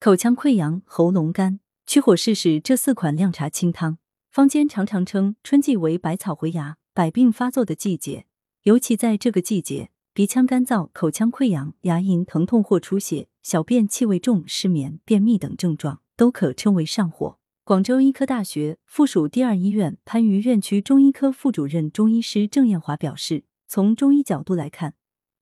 口腔溃疡、喉咙干，去火试试这四款靓茶清汤。坊间常常称春季为百草回芽、百病发作的季节，尤其在这个季节，鼻腔干燥、口腔溃疡、牙龈疼痛或出血、小便气味重、失眠、便秘等症状都可称为上火。广州医科大学附属第二医院番禺院区中医科副主任中医师郑艳华表示，从中医角度来看，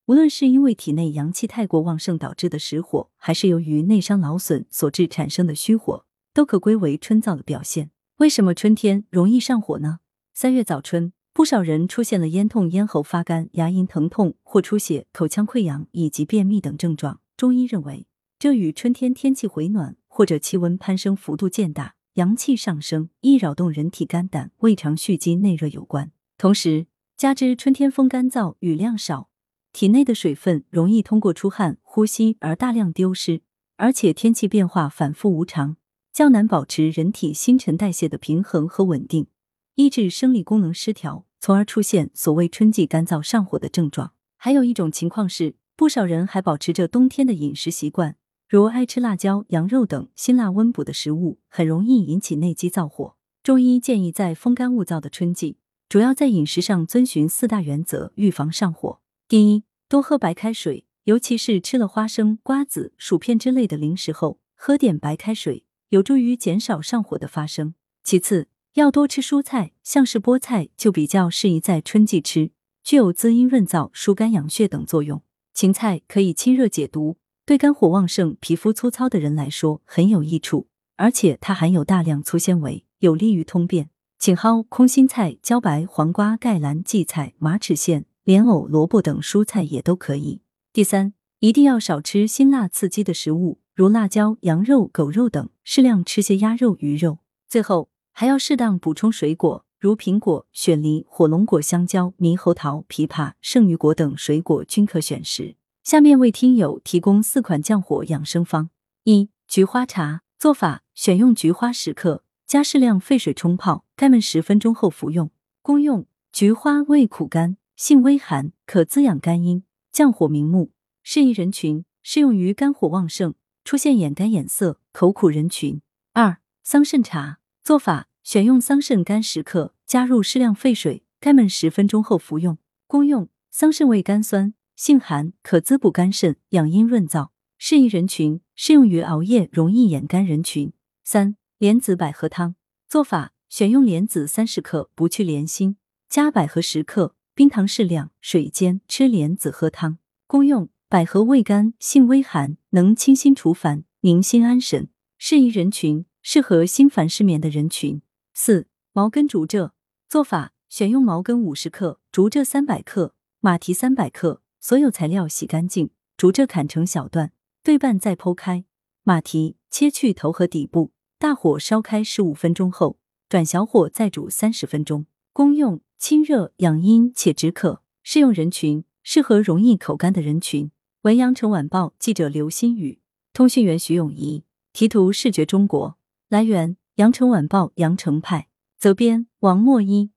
无论是因为体内阳气太过旺盛导致的实火，还是由于内伤劳损所致产生的虚火，都可归为春燥的表现。为什么春天容易上火呢？三月早春，不少人出现了咽痛、咽喉发干、牙龈疼痛或出血、口腔溃疡以及便秘等症状。中医认为，这与春天天气回暖或者气温攀升幅度渐大、阳气上升，易扰动人体肝胆、胃肠蓄积内热有关。同时，加之春天风干燥、雨量少。体内的水分容易通过出汗、呼吸而大量丢失，而且天气变化反复无常，较难保持人体新陈代谢的平衡和稳定，抑制生理功能失调，从而出现所谓春季干燥上火的症状。还有一种情况是，不少人还保持着冬天的饮食习惯，如爱吃辣椒、羊肉等辛辣温补的食物，很容易引起内积燥火。中医建议在风干物燥的春季，主要在饮食上遵循四大原则，预防上火。第一，多喝白开水，尤其是吃了花生、瓜子、薯片之类的零食后，喝点白开水，有助于减少上火的发生。其次，要多吃蔬菜，像是菠菜就比较适宜在春季吃，具有滋阴润燥、疏肝养血等作用。芹菜可以清热解毒，对肝火旺盛、皮肤粗糙的人来说很有益处，而且它含有大量粗纤维，有利于通便。芹蒿、空心菜、茭白、黄瓜、盖兰、荠菜、马齿苋。莲藕、萝卜等蔬菜也都可以。第三，一定要少吃辛辣刺激的食物，如辣椒、羊肉、狗肉等，适量吃些鸭肉、鱼肉。最后，还要适当补充水果，如苹果、雪梨、火龙果、香蕉、猕猴桃、枇杷、圣女果等水果均可选食。下面为听友提供四款降火养生方：一、菊花茶做法：选用菊花十克，加适量沸水冲泡，盖焖十分钟后服用。功用：菊花味苦甘。性微寒，可滋养肝阴，降火明目。适宜人群适用于肝火旺盛、出现眼干眼涩、口苦人群。二、桑葚茶做法：选用桑葚干十克，加入适量沸水，盖焖十分钟后服用。功用：桑葚味甘酸，性寒，可滋补肝肾，养阴润燥。适宜人群适用于熬夜容易眼干人群。三、莲子百合汤做法：选用莲子三十克，不去莲心，加百合十克。冰糖适量，水煎吃莲子喝汤。功用：百合味甘，性微寒，能清心除烦、宁心安神。适宜人群：适合心烦失眠的人群。四、毛根竹蔗做法：选用毛根五十克，竹蔗三百克，马蹄三百克。所有材料洗干净，竹蔗砍成小段，对半再剖开。马蹄切去头和底部，大火烧开十五分钟后，转小火再煮三十分钟。功用。清热养阴且止渴，适用人群适合容易口干的人群。文阳城晚报记者刘新宇，通讯员徐永怡，题图视觉中国，来源羊城晚报羊城派，责编王墨一。